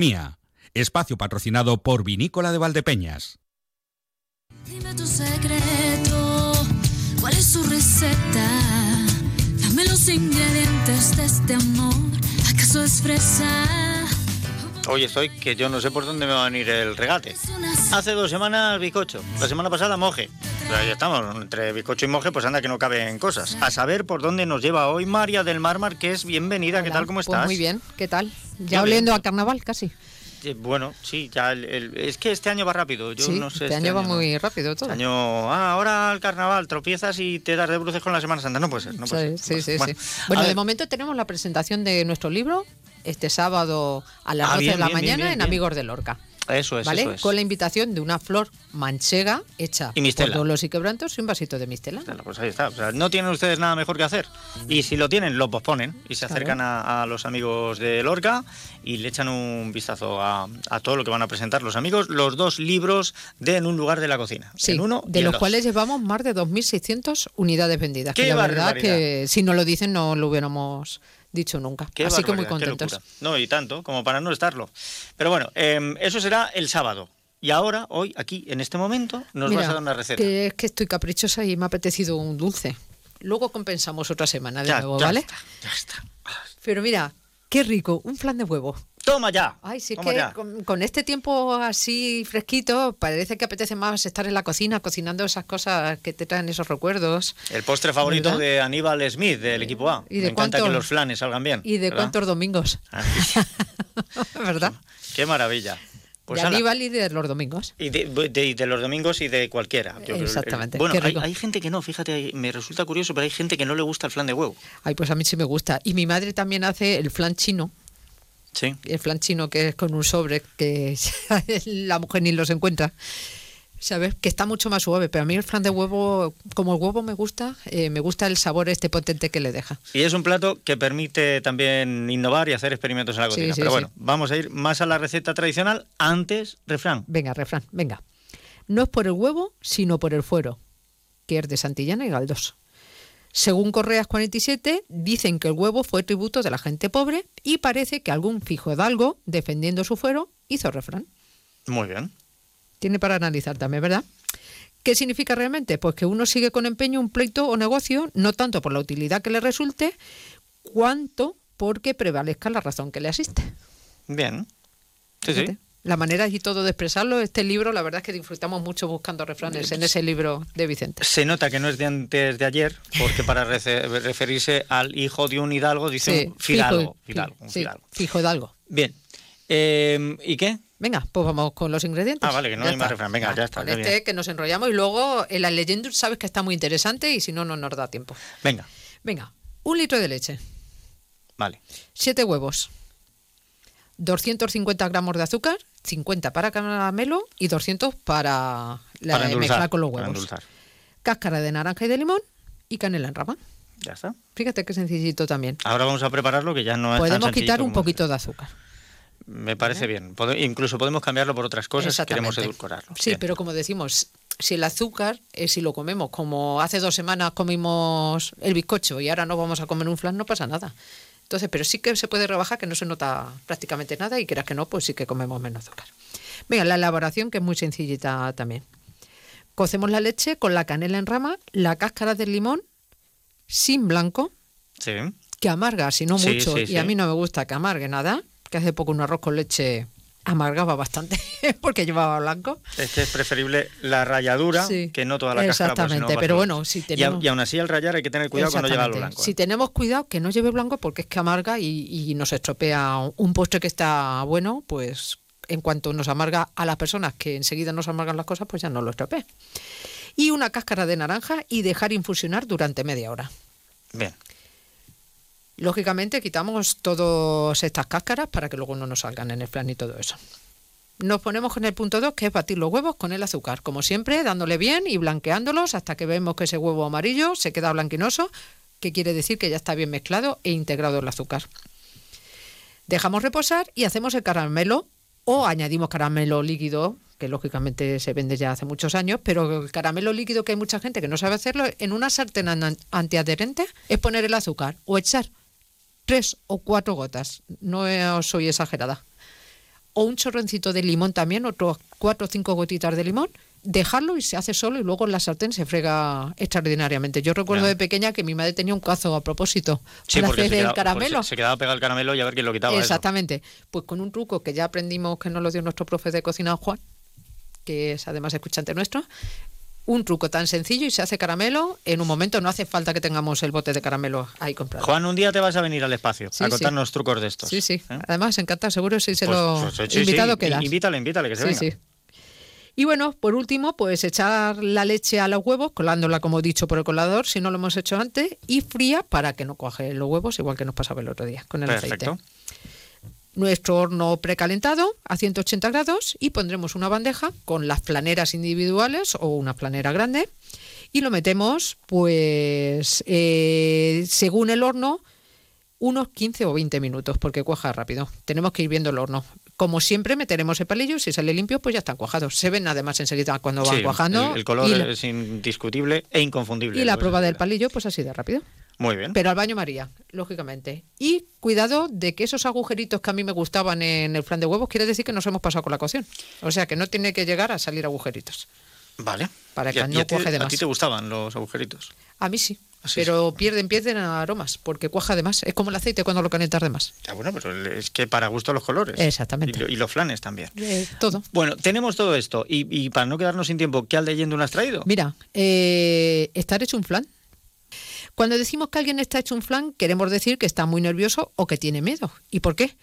Mía, espacio patrocinado por Vinícola de Valdepeñas. Dime tu secreto, ¿cuál es su receta? Dame los ingredientes de este amor, ¿acaso es fresa? Hoy estoy que yo no sé por dónde me va a venir el regate. Hace dos semanas bizcocho, la semana pasada moje. Pero ahí estamos, entre bizcocho y moje, pues anda que no caben cosas. A saber por dónde nos lleva hoy María del Mar Marqués. Bienvenida, ¿qué tal? ¿Cómo pues estás? muy bien, ¿qué tal? Yo Ya oliendo bien. a carnaval casi. Eh, Bueno, sí, ya el- el- es que este año va rápido. Yo sí, no sé. este año va no. muy rápido todo. Este año, ah, ahora el carnaval, tropiezas y te das de bruces con la Semana Santa. No puede ser, no puede sí, ser. sí, Bueno, sí. Bueno, de momento tenemos la presentación de nuestro libro este sábado a las Ah, 12 bien, de la bien, mañana bien, en. Amigos de Lorca. Eso es, ¿Vale? eso es. Con la invitación de una flor manchega hecha Y por Dolos y Quebrantos y un vasito de mistela. Pues ahí está. O sea, no tienen ustedes nada mejor que hacer. Y si lo tienen, lo posponen y se Claro. acercan a, a los amigos de Lorca y le echan un vistazo a, a todo lo que van a presentar los amigos. Los dos libros de En un lugar de la cocina. Sí, En uno y de los dos. cuales llevamos más de 2.600 unidades vendidas. ¡Qué que la verdad barbaridad! que si no lo dicen no lo hubiéramos dicho nunca. Qué Así que muy contentos. No, y tanto, como para no estarlo. Pero bueno, em, eso será el sábado. Y ahora, hoy, aquí, en este momento, nos Mira, vas a dar una receta. Que es que estoy caprichosa y me ha apetecido un dulce. Luego compensamos otra semana de Ya, nuevo, ya ¿vale? está, ya está. Pero mira, qué rico, un flan de huevo. Toma ya. Ay, sí, es que con, con este tiempo así fresquito, parece que apetece más estar en la cocina cocinando esas cosas que te traen esos recuerdos. El postre favorito ¿Verdad? de Aníbal Smith, del equipo A. ¿Y de Me encanta que los flanes salgan bien. ¿Y de ¿verdad? cuántos domingos? Ah, ¿Verdad? Qué maravilla. Pues de. Aníbal y de los domingos. Y de, de- y de los domingos y de cualquiera. Yo creo- Exactamente, Bueno, hay, hay gente que no, fíjate, me resulta curioso, pero hay gente que no le gusta el flan de huevo. Ay, pues a mí sí me gusta. Y mi madre también hace el flan chino. Sí. el flan chino que es con un sobre que la mujer ni los encuentra. ¿Sabes? Que está mucho más suave, pero a mí el flan de huevo, como el huevo me gusta, eh, me gusta el sabor este potente que le deja. Y es un plato que permite también innovar y hacer experimentos en la cocina. sí, pero bueno, vamos a ir más a la receta tradicional. Antes, refrán. Venga, refrán, venga. No es por el huevo, sino por el fuero, que es de Santillana y Galdós. Según Correas 47, dicen que el huevo fue tributo de la gente pobre y parece que algún fijo hidalgo, defendiendo su fuero, hizo refrán. Muy bien. Tiene para analizar también, ¿verdad? ¿Qué significa realmente? Pues que uno sigue con empeño un pleito o negocio, no tanto por la utilidad que le resulte, cuanto porque prevalezca la razón que le asiste. Bien. Sí, sí. La manera y todo de expresarlo, este libro, la verdad es que disfrutamos mucho buscando refranes en ese libro de Vicente. Se nota que no es de antes de ayer, porque para referirse al hijo de un hidalgo dice un fidalgo. fijo, fidalgo, un sí, fidalgo. fijo hidalgo. Bien. Eh, ¿Y qué? Venga, pues vamos con los ingredientes. Ah, vale, que no Ya hay más refrán. Venga, ya está, ya este bien. que nos enrollamos y luego en la leyenda sabes que está muy interesante y si no, no nos da tiempo. Venga, Venga, un litro de leche, vale. siete huevos, 250 gramos de azúcar, 50 para caramelo y 200 para, la, para endulzar. mezclar con los huevos. Cáscara de naranja y de limón y canela en rama. Ya está. Fíjate qué sencillito también. Ahora vamos a prepararlo, que ya no es tan Podemos quitar un poquito de azúcar. Me parece bien. Incluso podemos cambiarlo por otras cosas si queremos edulcorarlo. Sí, Bien. pero como decimos, si el azúcar, eh, si lo comemos como hace dos semanas comimos el bizcocho y ahora no vamos a comer un flan, no pasa nada. Entonces, pero sí que se puede rebajar, que no se nota prácticamente nada y quieras que no, pues sí que comemos menos azúcar. Venga, la elaboración que es muy sencillita también. Cocemos la leche con la canela en rama, la cáscara del limón sin blanco, Sí. que amarga, si no Sí, mucho, sí, y a mí no me gusta que amargue nada, que hace poco un arroz con leche amargaba bastante porque llevaba blanco. Es que es preferible la ralladura Sí, que no toda la cáscara. exactamente, va pero a bueno, si tenemos- y aún así al rallar hay que tener cuidado cuando llega a lo Exactamente. blanco. Si ¿eh? tenemos cuidado que no lleve blanco porque es que amarga y, y nos estropea un postre que está bueno, pues en cuanto nos amarga a las personas que enseguida nos amargan las cosas, pues ya no lo estropea. Y una cáscara de naranja y dejar infusionar durante media hora. Bien. Lógicamente quitamos todas estas cáscaras para que luego no nos salgan en el flan y todo eso. Nos ponemos con el punto 2, que es batir los huevos con el azúcar, como siempre, dándole bien y blanqueándolos hasta que vemos que ese huevo amarillo se queda blanquinoso, que quiere decir que ya está bien mezclado e integrado el azúcar. Dejamos reposar y hacemos el caramelo o añadimos caramelo líquido, que lógicamente se vende ya hace muchos años, pero el caramelo líquido que hay mucha gente que no sabe hacerlo, en una sartén an- antiadherente es poner el azúcar o echar tres o cuatro gotas, no soy exagerada, o un chorrencito de limón también, otros cuatro o cinco gotitas de limón, dejarlo y se hace solo y luego en la sartén se frega extraordinariamente. Yo recuerdo de pequeña que mi madre tenía un cazo a propósito Sí, para hacer se el quedaba, caramelo. porque se, se quedaba pegado el caramelo y a ver quién lo quitaba. eso. Exactamente. Pues con un truco que ya aprendimos que nos lo dio nuestro profe de cocina Juan, que es además escuchante nuestro, un truco tan sencillo y se hace caramelo en un momento. No hace falta que tengamos el bote de caramelo ahí comprado. Juan, un día te vas a venir al espacio Sí, a sí. contarnos trucos de estos. Sí, sí. ¿eh? Además, encantado, seguro si se Pues- lo pues, sí, sí, invitado sí. queda. Invítale, invítale, que se Sí, venga. sí. Y bueno, por último, pues echar la leche a los huevos, colándola como he dicho por el colador, si no lo hemos hecho antes, y fría para que no cuaje los huevos, igual que nos pasaba el otro día con el Perfecto. aceite. Nuestro horno precalentado a 180 grados y pondremos una bandeja con las flaneras individuales o una flanera grande y lo metemos, pues, eh, según el horno, unos 15 o 20 minutos, porque cuaja rápido. Tenemos que ir viendo el horno. Como siempre, meteremos el palillo, si sale limpio, pues ya están cuajados. Se ven además enseguida cuando van Sí, cuajando. el, el color la, es indiscutible e inconfundible. y la prueba del palillo, pues así de rápido. Muy bien. Pero al baño María, lógicamente. Y cuidado de que esos agujeritos que a mí me gustaban en el flan de huevos, quiere decir que nos hemos pasado con la cocción. O sea que no tiene que llegar a salir agujeritos. Vale. Para que a- no a cuaje de ¿A más. ti te gustaban los agujeritos? A mí sí. Ah, pero pierden, pierden aromas, porque cuaja de más. Es como el aceite cuando lo calientas de más. Ya, bueno, pero es que para gusto los colores. Exactamente. Y, lo- y los flanes también. Eh, todo. Bueno, tenemos todo esto. Y, y para no quedarnos sin tiempo, ¿qué al leyendo has traído? Mira, eh, estar hecho un flan. Cuando decimos que alguien está hecho un flan, queremos decir que está muy nervioso o que tiene miedo. ¿Y por qué?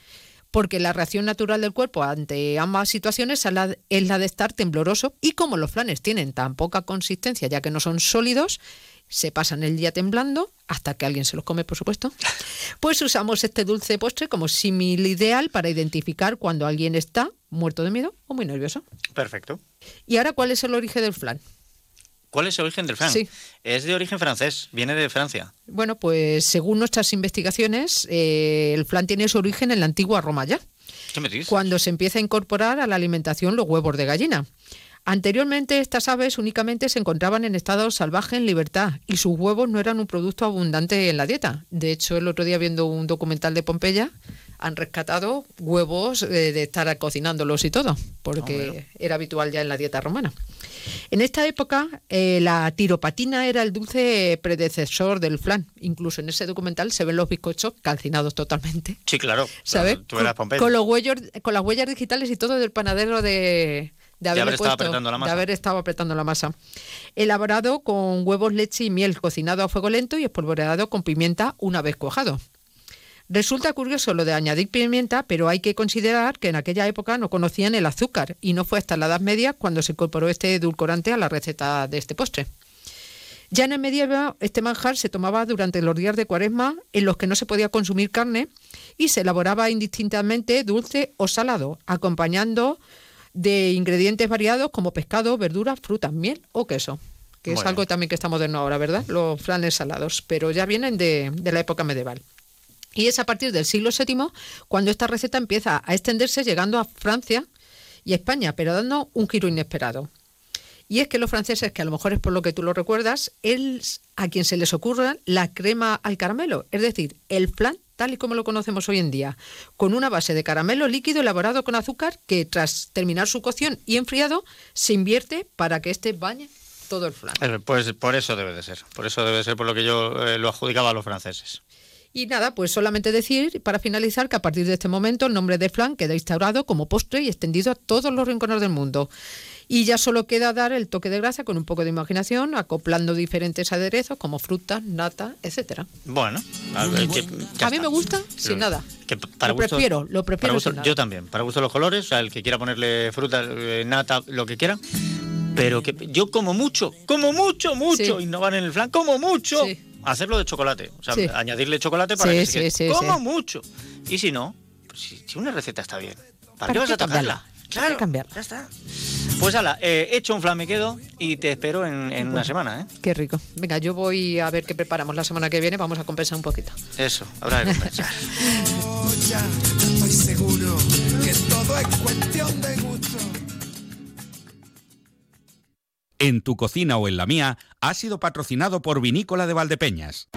Porque la reacción natural del cuerpo ante ambas situaciones es la, de estar tembloroso y como los flanes tienen tan poca consistencia, ya que no son sólidos, se pasan el día temblando hasta que alguien se los come, por supuesto. Pues usamos este dulce postre como símil ideal para identificar cuando alguien está muerto de miedo o muy nervioso. Perfecto. ¿Y ahora cuál es el origen del flan? ¿Cuál es el origen del flan? Sí. Es de origen francés, viene de Francia. Bueno, pues según nuestras investigaciones, eh, el flan tiene su origen en la antigua Roma ya, ¿Qué me dices? cuando se empieza a incorporar a la alimentación los huevos de gallina. Anteriormente estas aves únicamente se encontraban en estado salvaje en libertad y sus huevos no eran un producto abundante en la dieta. De hecho, el otro día viendo un documental de Pompeya han rescatado huevos eh, de estar cocinándolos y todo, porque era habitual ya en la dieta romana. En esta época, eh, la tiropatina era el dulce predecesor del flan. Incluso en ese documental se ven los bizcochos calcinados totalmente. Sí, claro. ¿Sabes? Tú eras con, con los huellos, con las huellas digitales y todo del panadero de, haber estado puesto- apretando la masa. de haber estado apretando la masa. Elaborado con huevos, leche y miel, cocinado a fuego lento y espolvoreado con pimienta una vez cuajado. Resulta curioso lo de añadir pimienta, pero hay que considerar que en aquella época no conocían el azúcar y no fue hasta la Edad Media cuando se incorporó este edulcorante a la receta de este postre. Ya en el medievo, este manjar se tomaba durante los días de cuaresma en los que no se podía consumir carne y se elaboraba indistintamente dulce o salado, acompañando de ingredientes variados como pescado, verduras, frutas, miel o queso, que es algo también que está moderno ahora, ¿verdad? Los flanes salados, pero ya vienen de, de la época medieval. Y es a partir del siglo VII cuando esta receta empieza a extenderse llegando a Francia y España, pero dando un giro inesperado. Y es que los franceses, que a lo mejor es por lo que tú lo recuerdas, es a quien se les ocurre la crema al caramelo, es decir, el flan tal y como lo conocemos hoy en día, con una base de caramelo líquido elaborado con azúcar que tras terminar su cocción y enfriado se invierte para que éste bañe todo el flan. Eh, Pues por eso debe de ser. Por eso debe de ser por lo que yo eh, lo adjudicaba a los franceses. Y nada, pues solamente decir, para finalizar, que a partir de este momento el nombre de flan queda instaurado como postre y extendido a todos los rincones del mundo. Y ya solo queda dar el toque de gracia con un poco de imaginación, acoplando diferentes aderezos como frutas, nata, etcétera. Bueno, a, ver, que- ya A mí me gusta sin nada. Que para Lo gusto- prefiero, lo prefiero para gusto- sin nada. yo también, para gusto los colores, o sea, el que quiera ponerle fruta, eh, nata, lo que quiera. Pero que yo como mucho, como mucho, mucho, Sí. innovar en el flan, como mucho, Sí. Hacerlo de chocolate. O sea, Sí. añadirle chocolate para Sí, que se sí, quede. sí, como sí. mucho. Y si no, pues si, si una receta está bien, ¿para, ¿Para qué vas a tocarla? cambiarla? ¿Para qué cambiarla? Ya está. Pues ala, eh, hecho un flan me quedo y te espero en, en una semana, ¿eh? Qué rico. Venga, yo voy a ver qué preparamos la semana que viene, vamos a compensar un poquito. Eso, habrá que compensar. ya estoy seguro que todo es cuestión de gusto. En tu cocina o en la mía ha sido patrocinado por Vinícola de Valdepeñas.